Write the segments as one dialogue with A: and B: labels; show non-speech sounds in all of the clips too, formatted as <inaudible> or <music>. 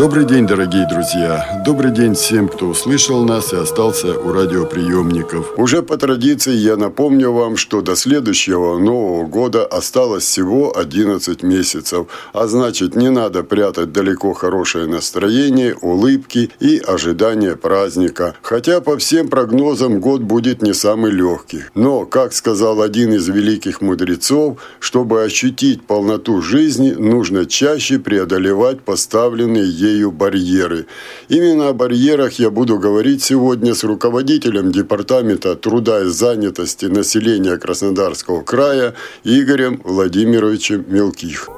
A: Добрый день, дорогие друзья. Добрый день всем, кто услышал нас и остался у радиоприемников. Уже по традиции я напомню вам, что до следующего Нового года осталось всего 11 месяцев. А значит, не надо прятать далеко хорошее настроение, улыбки и ожидание праздника. Хотя по всем прогнозам год будет не самый легкий. Но, как сказал один из великих мудрецов, чтобы ощутить полноту жизни, нужно чаще преодолевать поставленные ей ею барьеры. Именно о барьерах я буду говорить сегодня с руководителем Департамента труда и занятости населения Краснодарского края Игорем Владимировичем Мелких.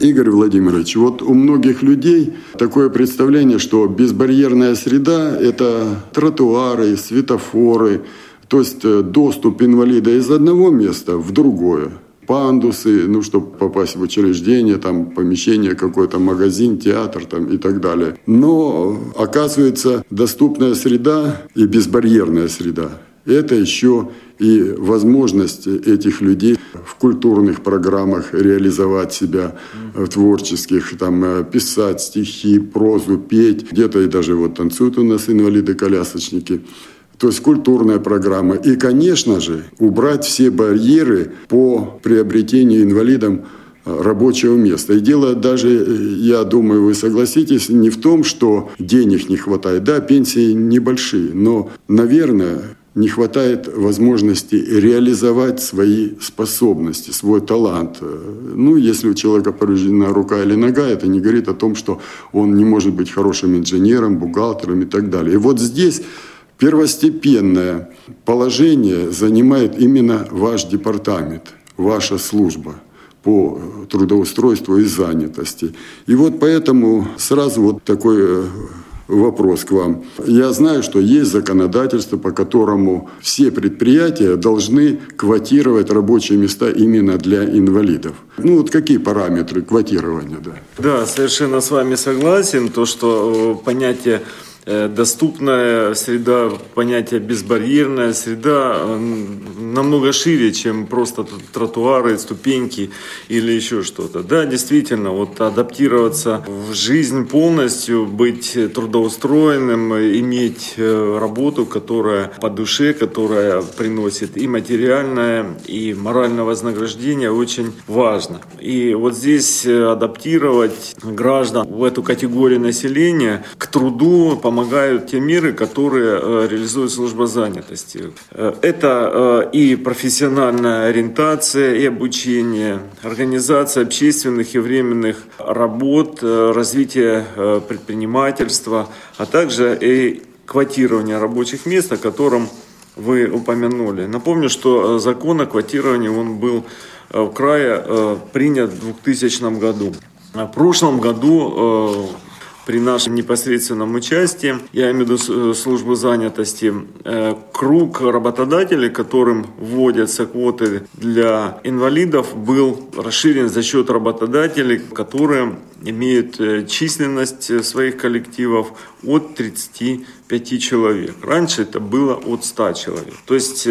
A: Игорь Владимирович, вот у многих людей такое представление, что безбарьерная среда – это тротуары, светофоры, то есть э, доступ инвалида из одного места в другое пандусы, ну, чтобы попасть в учреждение, там, помещение, какой-то магазин, театр там, и так далее. Но, оказывается, доступная среда и безбарьерная среда – это еще и возможность этих людей в культурных программах реализовать себя в творческих, там, э, писать стихи, прозу, петь. Где-то и даже вот танцуют у нас инвалиды-колясочники. То есть культурная программа. И, конечно же, убрать все барьеры по приобретению инвалидам э, рабочего места. И дело даже, э, я думаю, вы согласитесь, не в том, что денег не хватает. Да, пенсии небольшие, но, наверное, не хватает возможности реализовать свои способности, свой талант. Ну, если у человека повреждена рука или нога, это не говорит о том, что он не может быть хорошим инженером, бухгалтером и так далее. И вот здесь первостепенное положение занимает именно ваш департамент, ваша служба по трудоустройству и занятости. И вот поэтому сразу вот такой вопрос к вам. Я знаю, что есть законодательство, по которому все предприятия должны квотировать рабочие места именно для инвалидов. Ну вот какие параметры квотирования? Да,
B: да совершенно с вами согласен. То, что э, понятие доступная среда, понятие безбарьерная среда э, намного шире, чем просто тротуары, ступеньки или еще что-то. Да, действительно, вот адаптироваться в жизнь полностью, быть трудоустроенным, иметь э, работу, которая по душе, которая приносит и материальное, и моральное вознаграждение очень важно. И вот здесь адаптировать граждан в эту категорию населения к труду, помогают те меры, которые э, реализует служба занятости. Э, это э, и профессиональная ориентация, и обучение, организация общественных и временных работ, развитие предпринимательства, а также и квотирование рабочих мест, о котором вы упомянули. Напомню, что закон о квотировании он был в крае принят в 2000 году. В прошлом году при нашем непосредственном участии, я имею в виду э, службу занятости, э, круг работодателей, которым вводятся квоты для инвалидов, был расширен за счет работодателей, которые имеют э, численность своих коллективов от 35 человек. Раньше это было от 100 человек. То есть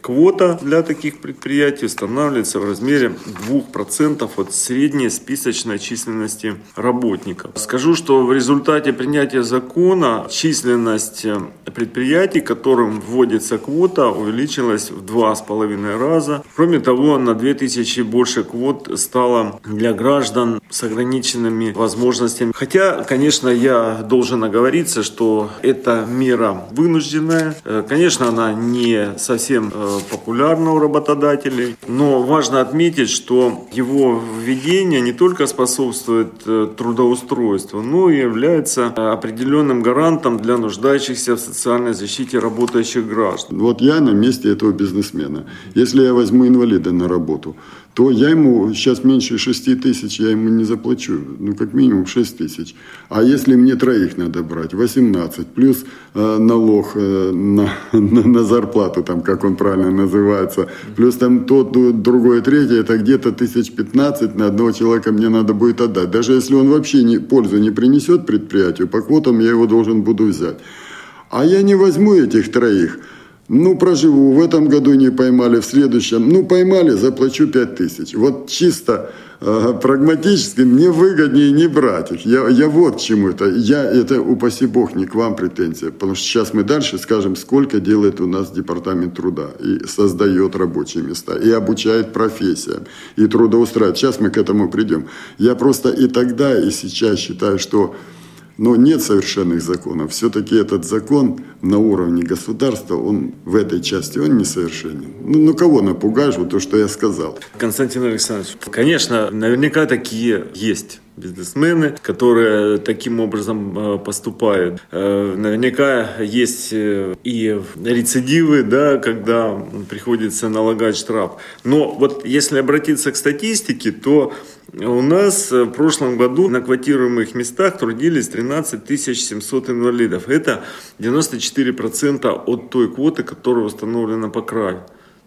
B: Квота для таких предприятий устанавливается в размере 2% от средней списочной численности работников. Скажу, что в результате принятия закона численность э, предприятий, которым вводится квота, увеличилась в два с половиной раза. Кроме того, на 2000 больше квот стало для граждан с ограниченными возможностями. Хотя, конечно, я должен оговориться, что эта мера вынужденная. Э, конечно, она не совсем э, популярна у работодателей. Но важно отметить, что его введение не только способствует э, трудоустройству, но и является определенным гарантом для нуждающихся в социальной защите работающих граждан.
A: Вот я на месте этого бизнесмена. Если я возьму инвалида на работу, то я ему сейчас меньше 6 тысяч я ему не заплачу. Ну, как минимум 6 тысяч. А если мне троих надо брать, 18, плюс э, налог э, на, <laughs> на, на зарплату, там, как он правильно называется, плюс там тот, другой, третий, это где-то тысяч 15 на одного человека мне надо будет отдать. Даже если он вообще не, пользу не принесет предприятию, по квотам я его должен буду взять. А я не возьму этих троих – ну, проживу, в этом году не поймали, в следующем. Ну, поймали, заплачу 5 тысяч. Вот чисто э, прагматически мне выгоднее не брать их. Я, я вот чему это. Я, это, упаси бог, не к вам претензия. Потому что сейчас мы дальше скажем, сколько делает у нас департамент труда. И создает рабочие места, и обучает профессиям, и трудоустраивает. Сейчас мы к этому придем. Я просто и тогда, и сейчас считаю, что но нет совершенных законов. Все-таки этот закон на уровне государства, он в этой части, он несовершенен. Ну, ну кого напугаешь, вот то, что я сказал.
B: Константин Александрович, конечно, наверняка такие есть бизнесмены, которые таким образом э, поступают. Э, наверняка есть э, и рецидивы, да, когда приходится налагать штраф. Но вот если обратиться к статистике, то у нас в прошлом году на квотируемых местах трудились 13 700 инвалидов. Это 94% от той квоты, которая установлена по краю.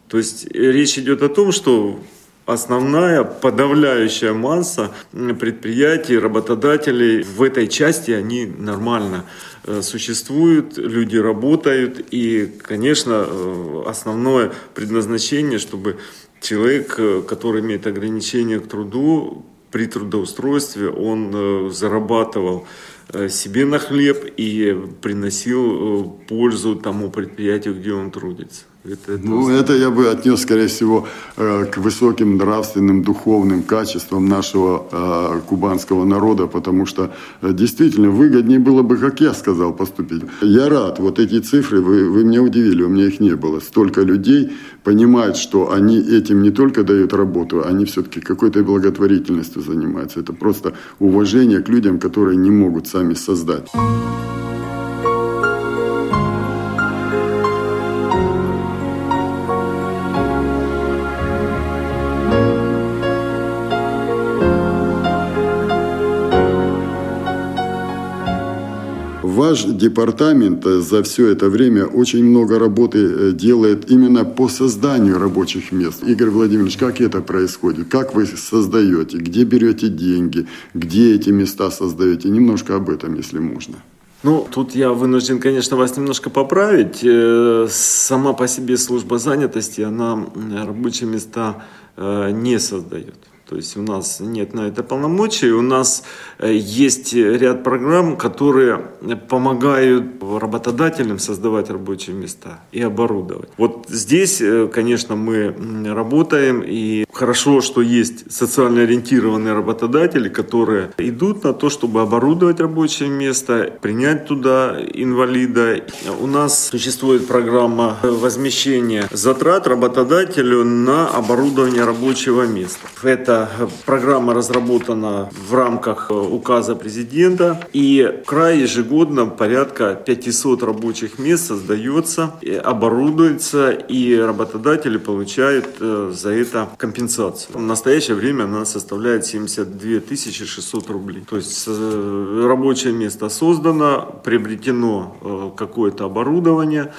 B: То есть речь идет о том, что основная подавляющая масса предприятий, работодателей в этой части, они нормально э, существуют, люди работают. И, конечно, э, основное предназначение, чтобы человек, э, который имеет ограничения к труду, при трудоустройстве он зарабатывал себе на хлеб и приносил пользу тому предприятию, где он трудится.
A: Это, ну, это я бы отнес, скорее всего, э, к высоким нравственным, духовным качествам нашего э, кубанского народа, потому что э, действительно выгоднее было бы, как я сказал, поступить. Я рад, вот эти цифры, вы, вы меня удивили, у меня их не было. Столько людей понимают, что они этим не только дают работу, они все-таки какой-то благотворительностью занимаются. Это просто уважение к людям, которые не могут сами создать. Ваш департамент э, за все это время очень много работы э, делает именно по созданию рабочих мест. Игорь Владимирович, как это происходит? Как вы создаете? Где берете деньги? Где эти места создаете? Немножко об этом, если можно.
B: Ну, тут я вынужден, конечно, вас немножко поправить. Э, сама по себе служба занятости, она рабочие места не создает. То есть у нас нет на это полномочий. У нас э, есть ряд программ, которые помогают работодателям создавать рабочие места и оборудовать. Вот здесь, э, конечно, мы работаем, и хорошо, что есть социально ориентированные работодатели, которые идут на то, чтобы оборудовать рабочее место, принять туда инвалида. У нас существует программа возмещения затрат работодателю на оборудование рабочего места. Это программа разработана в рамках э, указа президента. И край ежегодно порядка 500 рабочих мест создается, оборудуется, и работодатели получают э, за это компенсацию. В настоящее время она составляет 72 600 рублей. То есть э, рабочее место создано, приобретено какое-то оборудование,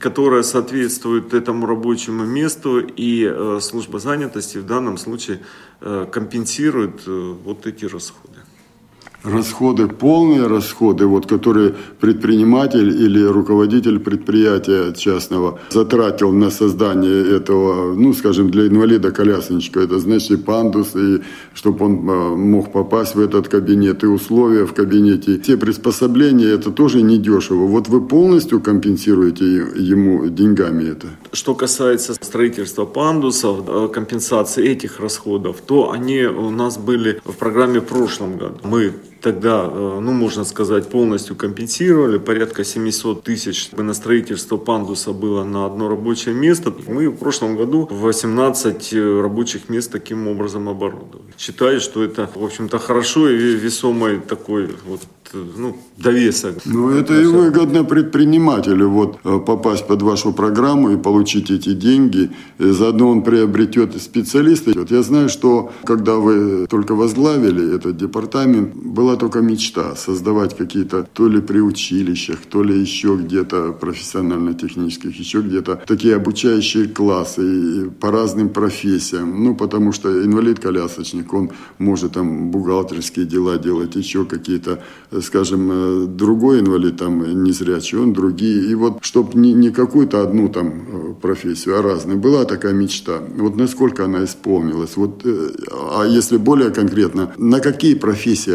B: которая соответствует этому рабочему месту, и э, служба занятости в данном случае э, компенсирует э, вот эти расходы
A: расходы, полные расходы, вот, которые предприниматель или руководитель предприятия частного затратил на создание этого, ну, скажем, для инвалида-колясочника, это значит и пандус, и чтобы он э, мог попасть в этот кабинет, и условия в кабинете. Те приспособления, это тоже недешево. Вот вы полностью компенсируете ему деньгами это?
B: Что касается строительства пандусов, компенсации этих расходов, то они у нас были в программе в прошлом году. Мы тогда, э, ну, можно сказать, полностью компенсировали. Порядка 700 тысяч на строительство пандуса было на одно рабочее место. Мы в прошлом году 18 э, рабочих мест таким образом оборудовали. Считаю, что это, в общем-то, хорошо и весомый такой вот ну, довесок.
A: Ну, это и выгодно предпринимателю вот э, попасть под вашу программу и получить эти деньги. И заодно он приобретет специалиста. Вот я знаю, что когда вы только возглавили этот департамент, была только мечта создавать какие-то то ли при училищах, то ли еще где-то профессионально-технических, еще где-то такие обучающие классы по разным профессиям. Ну, потому что инвалид-колясочник, он может там бухгалтерские дела делать, еще какие-то э, скажем, э, другой инвалид, там, незрячий, он другие. И вот, чтобы не, не какую-то одну там э, профессию, а разные. Была такая мечта. Вот насколько она исполнилась? Вот, а если более конкретно, на какие профессии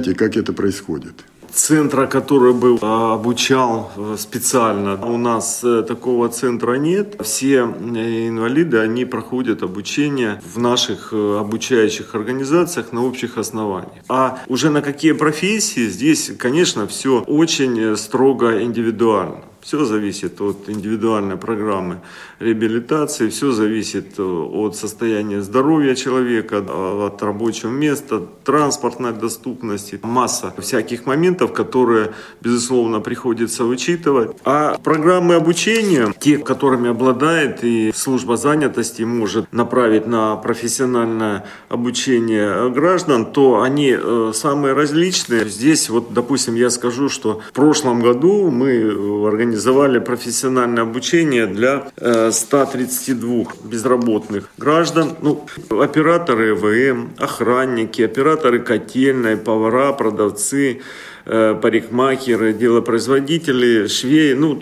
A: обучаете, как это происходит?
B: центра, который бы а, обучал э, специально. У нас э, такого центра нет. Все э, инвалиды, они проходят обучение в наших обучающих организациях на общих основаниях. А уже на какие профессии, здесь, конечно, все очень строго индивидуально. Все зависит от индивидуальной программы реабилитации, все зависит э, от состояния здоровья человека, от рабочего места, транспортной доступности, масса всяких моментов, которые, безусловно, приходится учитывать. А программы обучения, те, которыми обладает и служба занятости может направить на профессиональное обучение граждан, то они э, самые различные. Здесь, вот, допустим, я скажу, что в прошлом году мы организовали организовали профессиональное обучение для 132 э, безработных граждан, ну, операторы ЭВМ, охранники, операторы котельной, повара, продавцы, э, парикмахеры, делопроизводители, швеи, ну,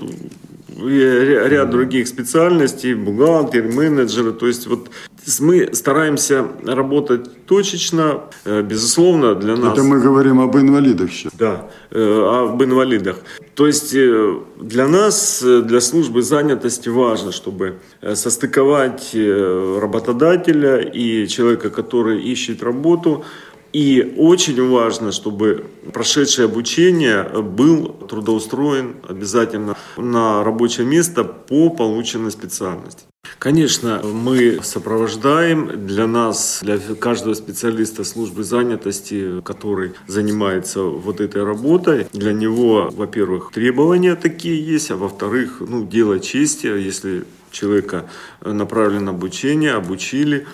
B: ряд других специальностей, бухгалтер, менеджеры. То есть вот мы стараемся работать точечно, э, безусловно, для нас.
A: Это мы говорим об инвалидах сейчас.
B: Да, об инвалидах. То есть э, для нас, э, для службы занятости важно, чтобы э, состыковать работодателя и человека, который ищет работу, и очень важно, чтобы прошедшее обучение был трудоустроен обязательно на рабочее место по полученной специальности. Конечно, мы сопровождаем. Для нас, для каждого специалиста службы занятости, который занимается вот этой работой, для него, во-первых, требования такие есть, а во-вторых, ну, дело чести, если человека направлено на обучение, обучили,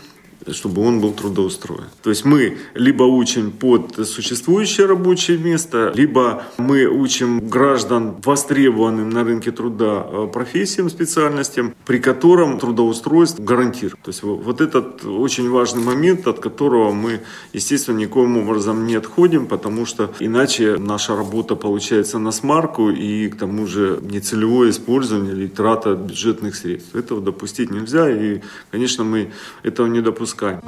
B: чтобы он был трудоустроен. То есть мы либо учим под существующее рабочее место, либо мы учим граждан востребованным на рынке труда э, профессиям, специальностям, при котором трудоустройство гарантирует. То есть вот этот очень важный момент, от которого мы, естественно, никоим образом не отходим, потому что иначе наша работа получается на смарку и к тому же нецелевое использование или трата бюджетных средств. Этого допустить нельзя и, конечно, мы этого не допускаем допускаем.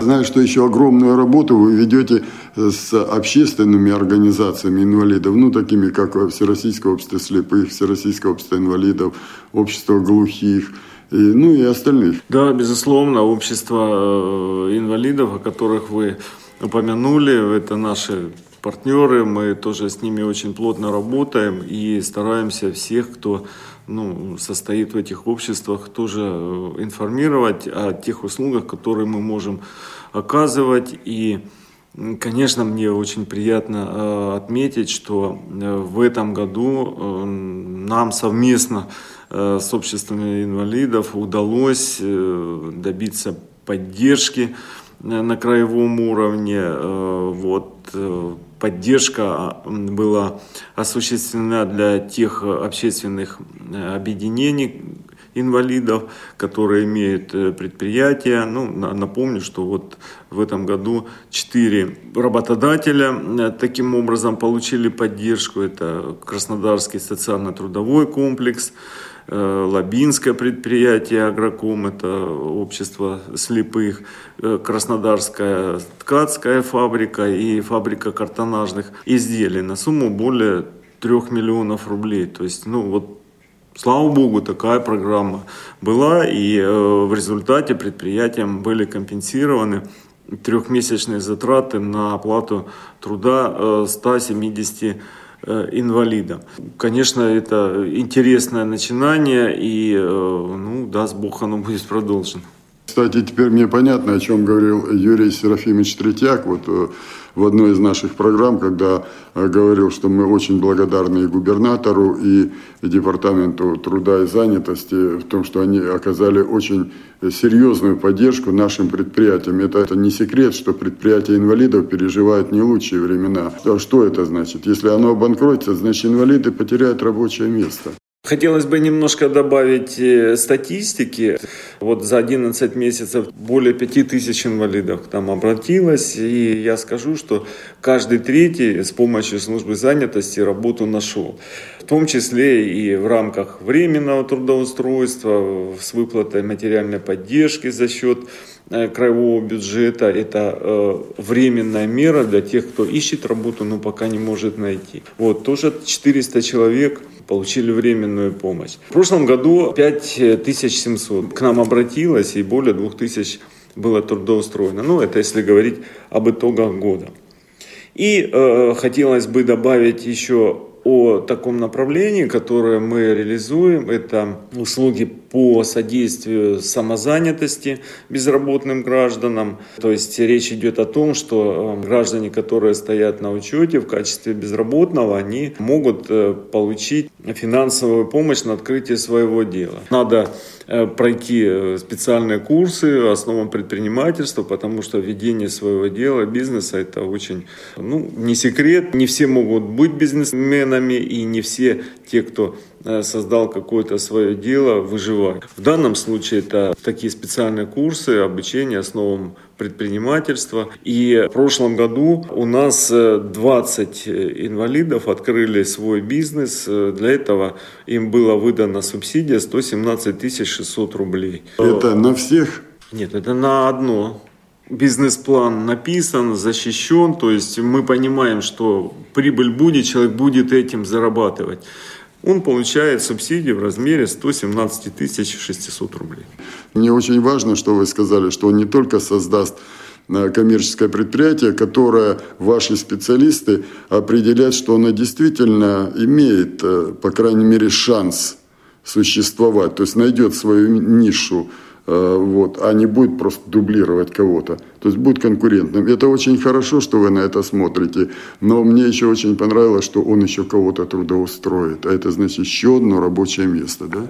A: Знаю, что еще огромную работу вы ведете с общественными организациями инвалидов, ну, такими как Всероссийское общество слепых, Всероссийское общество инвалидов, Общество глухих – и, ну и остальных.
B: Да, безусловно, общество э, инвалидов, о которых вы упомянули, это наши партнеры, мы тоже с ними очень плотно работаем и стараемся всех, кто ну, состоит в этих обществах, тоже э, информировать о тех услугах, которые мы можем оказывать. И, конечно, мне очень приятно э, отметить, что в этом году нам совместно с обществами инвалидов удалось э, добиться поддержки э, на краевом уровне. Вот, поддержка была осуществлена для тех общественных объединений, инвалидов, которые имеют э, предприятия. Ну, напомню, что вот в этом году четыре работодателя э, таким образом получили поддержку. Это Краснодарский социально-трудовой комплекс, Э, Лабинское предприятие Агроком, это общество слепых, э, Краснодарская ткацкая фабрика и фабрика картонажных изделий на сумму более трех миллионов рублей. То есть, ну вот Слава богу, такая программа была, и э, в результате предприятиям были компенсированы трехмесячные затраты на оплату труда 170 Э, инвалидам. Конечно, это интересное начинание, и, э, ну, даст Бог, оно будет продолжено.
A: Кстати, теперь мне понятно, о чем говорил Юрий Серафимович Третьяк вот э, в одной из наших программ, когда говорил, что мы очень благодарны и губернатору, и Департаменту труда и занятости в том, что они оказали очень серьезную поддержку нашим предприятиям. Это, это не секрет, что предприятия инвалидов переживают не лучшие времена. А что это значит? Если оно обанкротится, значит инвалиды потеряют рабочее место.
B: Хотелось бы немножко добавить э, статистики. Вот за 11 месяцев более 5000 инвалидов к нам обратилось. И я скажу, что каждый третий с помощью службы занятости работу нашел. В том числе и в рамках временного трудоустройства, с выплатой материальной поддержки за счет краевого бюджета. Это э, временная мера для тех, кто ищет работу, но пока не может найти. Вот тоже 400 человек получили временную помощь. В прошлом году 5700 к нам обратилось и более 2000 было трудоустроено. Ну, это если говорить об итогах года. И э, хотелось бы добавить еще о таком направлении, которое мы реализуем. Это услуги по содействию самозанятости безработным гражданам. То есть речь идет о том, что э, граждане, которые стоят на учете в качестве безработного, они могут э, получить финансовую помощь на открытие своего дела. Надо э, пройти специальные курсы основам предпринимательства, потому что ведение своего дела, бизнеса, это очень, ну, не секрет. Не все могут быть бизнесменами, и не все те, кто Э, создал какое-то свое дело, выживать. В данном случае это такие специальные курсы обучения основам предпринимательства. И в прошлом году у нас 20 э, инвалидов открыли свой бизнес. Для этого им была выдана субсидия 117 600 рублей.
A: Это на всех?
B: Нет, это на одно бизнес-план написан, защищен, то есть мы понимаем, что прибыль будет, человек будет этим зарабатывать он получает субсидии в размере 117 600 рублей.
A: Мне очень важно, что вы сказали, что он не только создаст э, коммерческое предприятие, которое ваши специалисты определяют, что оно действительно имеет, э, по крайней мере, шанс существовать, то есть найдет свою нишу вот, а не будет просто дублировать кого-то. То есть будет конкурентным. Это очень хорошо, что вы на это смотрите, но мне еще очень понравилось, что он еще кого-то трудоустроит, а это значит еще одно рабочее место, да?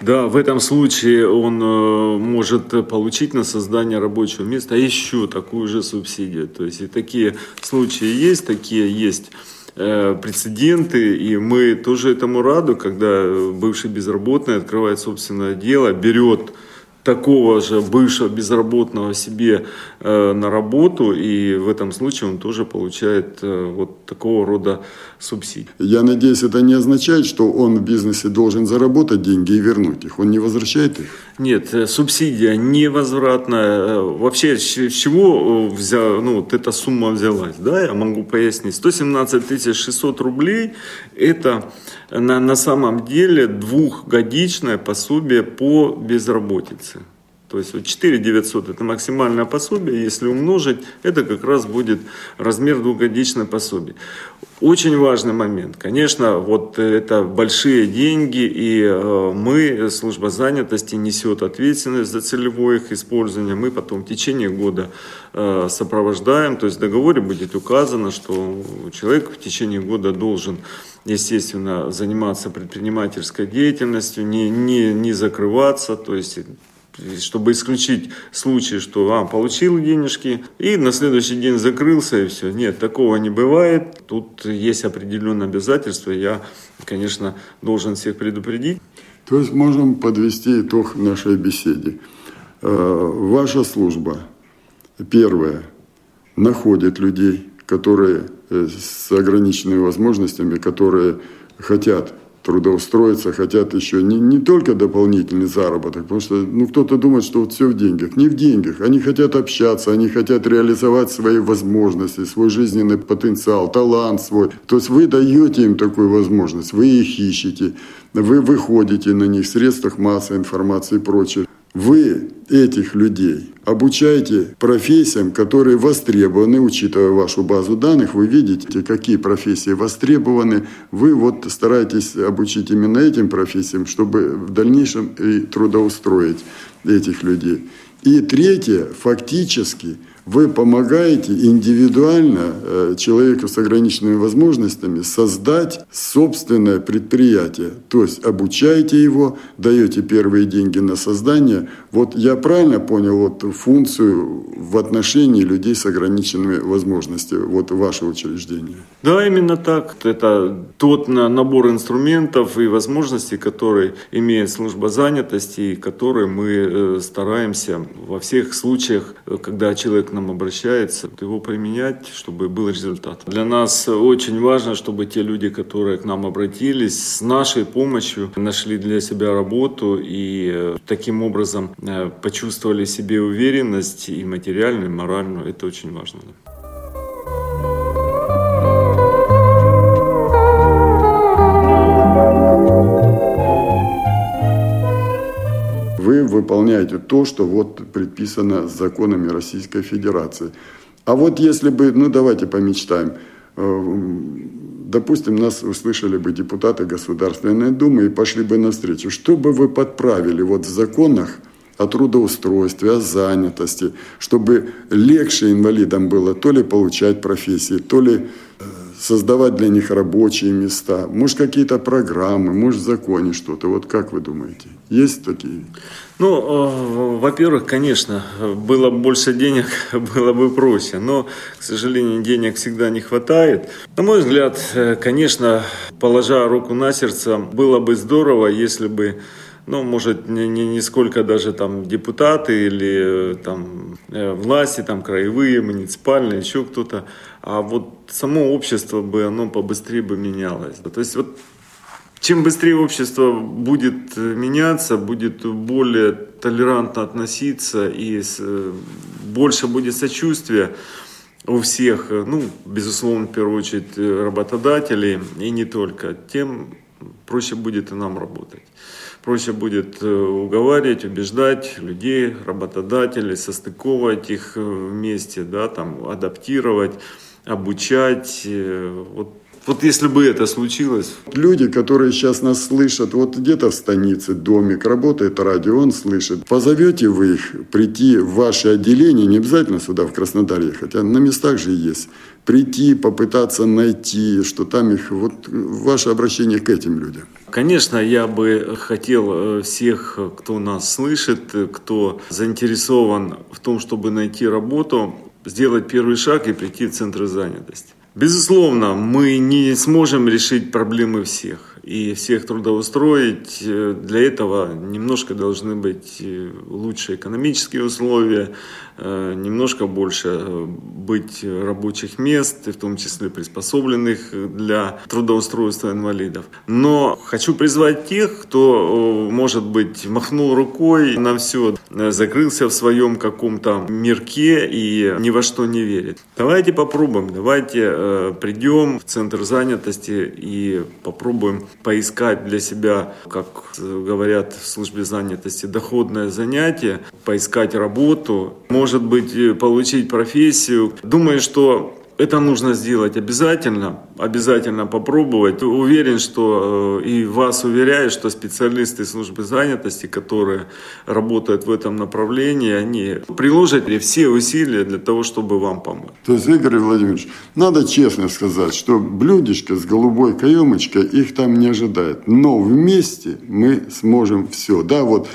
B: Да, в этом случае он э, может получить на создание рабочего места еще такую же субсидию. То есть и такие случаи есть, такие есть э, прецеденты, и мы тоже этому рады, когда бывший безработный открывает собственное дело, берет такого же бывшего безработного себе э, на работу, и в этом случае он тоже получает э, вот такого рода субсидии.
A: Я надеюсь, это не означает, что он в бизнесе должен заработать деньги и вернуть их. Он не возвращает их?
B: Нет, э, субсидия невозвратная. Э, вообще, с чего э, взя, ну, вот эта сумма взялась? Да, я могу пояснить. 117 600 рублей – это на, на самом деле двухгодичное пособие по безработице. То есть вот 4 900 это максимальное пособие, если умножить, это как раз будет размер двухгодичного пособия. Очень важный момент. Конечно, вот это большие деньги, и э, мы, служба занятости, несет ответственность за целевое их использование. Мы потом в течение года э, сопровождаем, то есть в договоре будет указано, что человек в течение года должен естественно, заниматься предпринимательской деятельностью, не, не, не закрываться, то есть чтобы исключить случай, что а, получил денежки и на следующий день закрылся и все. Нет, такого не бывает. Тут есть определенные обязательства. Я, конечно, должен всех предупредить.
A: То есть можем подвести итог нашей беседе. Э, ваша служба, первое, находит людей, которые э, с ограниченными возможностями, которые хотят трудоустроиться, хотят еще не, не только дополнительный заработок, потому что ну, кто-то думает, что вот все в деньгах. Не в деньгах. Они хотят общаться, они хотят реализовать свои возможности, свой жизненный потенциал, талант свой. То есть вы даете им такую возможность, вы их ищете, вы выходите на них в средствах массовой информации и прочее. Вы этих людей обучаете профессиям, которые востребованы, учитывая вашу базу данных, вы видите, какие профессии востребованы, вы вот стараетесь обучить именно этим профессиям, чтобы в дальнейшем и трудоустроить этих людей. И третье, фактически – вы помогаете индивидуально э, человеку с ограниченными возможностями создать собственное предприятие. То есть обучаете его, даете первые деньги на создание. Вот я правильно понял вот функцию в отношении людей с ограниченными возможностями, вот ваше учреждение?
B: Да, именно так. Это тот набор инструментов и возможностей, которые имеет служба занятости, и которые мы э, стараемся во всех случаях, э, когда человек нам обращается, его применять, чтобы был результат. Для нас очень важно, чтобы те люди, которые к нам обратились, с нашей помощью нашли для себя работу и э, таким образом э, почувствовали себе уверенность и материальную, и моральную. Это очень важно.
A: Вы выполняете то, что вот предписано законами Российской Федерации. А вот если бы, ну давайте помечтаем, э, допустим, нас услышали бы депутаты Государственной Думы и пошли бы навстречу, что бы вы подправили вот в законах о трудоустройстве, о занятости, чтобы легче инвалидам было то ли получать профессии, то ли э, создавать для них рабочие места, может какие-то программы, может в законе что-то. Вот как вы думаете, есть такие?
B: Ну, э, во-первых, конечно, было бы больше денег, <laughs> было бы проще, но, к сожалению, денег всегда не хватает. На мой взгляд, э, конечно, положа руку на сердце, было бы здорово, если бы ну, может, не, не, не сколько даже там депутаты или э, там власти, там краевые, муниципальные, еще кто-то, а вот само общество бы, оно побыстрее бы менялось. То есть вот чем быстрее общество будет э, меняться, будет более толерантно относиться и э, больше будет сочувствия у всех, э, ну, безусловно, в первую очередь работодателей и не только, тем проще будет и нам работать. Проще будет уговаривать, убеждать людей, работодателей, состыковывать их вместе, да, там, адаптировать, обучать. Вот вот если бы это случилось.
A: Люди, которые сейчас нас слышат, вот где-то в станице домик, работает радио, он слышит. Позовете вы их прийти в ваше отделение, не обязательно сюда, в Краснодаре, хотя на местах же есть. Прийти, попытаться найти, что там их... Вот ваше обращение к этим людям.
B: Конечно, я бы хотел э, всех, кто нас слышит, кто заинтересован в том, чтобы найти работу, сделать первый шаг и прийти в центр занятости. Безусловно, мы не сможем решить проблемы всех и всех трудоустроить. Э, для этого немножко должны быть э, лучшие экономические условия, э, немножко больше быть рабочих мест, в том числе приспособленных для трудоустройства инвалидов. Но хочу призвать тех, кто, может быть, махнул рукой на все, закрылся в своем каком-то мирке и ни во что не верит. Давайте попробуем, давайте придем в центр занятости и попробуем поискать для себя, как говорят в службе занятости, доходное занятие, поискать работу, может быть, получить профессию. Думаю, что это нужно сделать обязательно, обязательно попробовать. Уверен, что э, и вас уверяю, что специалисты службы занятости, которые работают в этом направлении, они приложат все усилия для того, чтобы вам помочь.
A: То есть, Игорь Владимирович, надо честно сказать, что блюдечко с голубой каемочкой их там не ожидает. Но вместе мы сможем все. Да, вот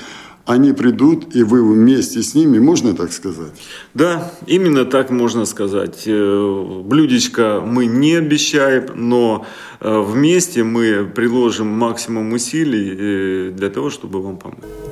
A: они придут, и вы вместе с ними, можно так сказать?
B: Да, именно так можно сказать. Э, блюдечко мы не обещаем, но э, вместе мы приложим максимум усилий э, для того, чтобы вам помочь.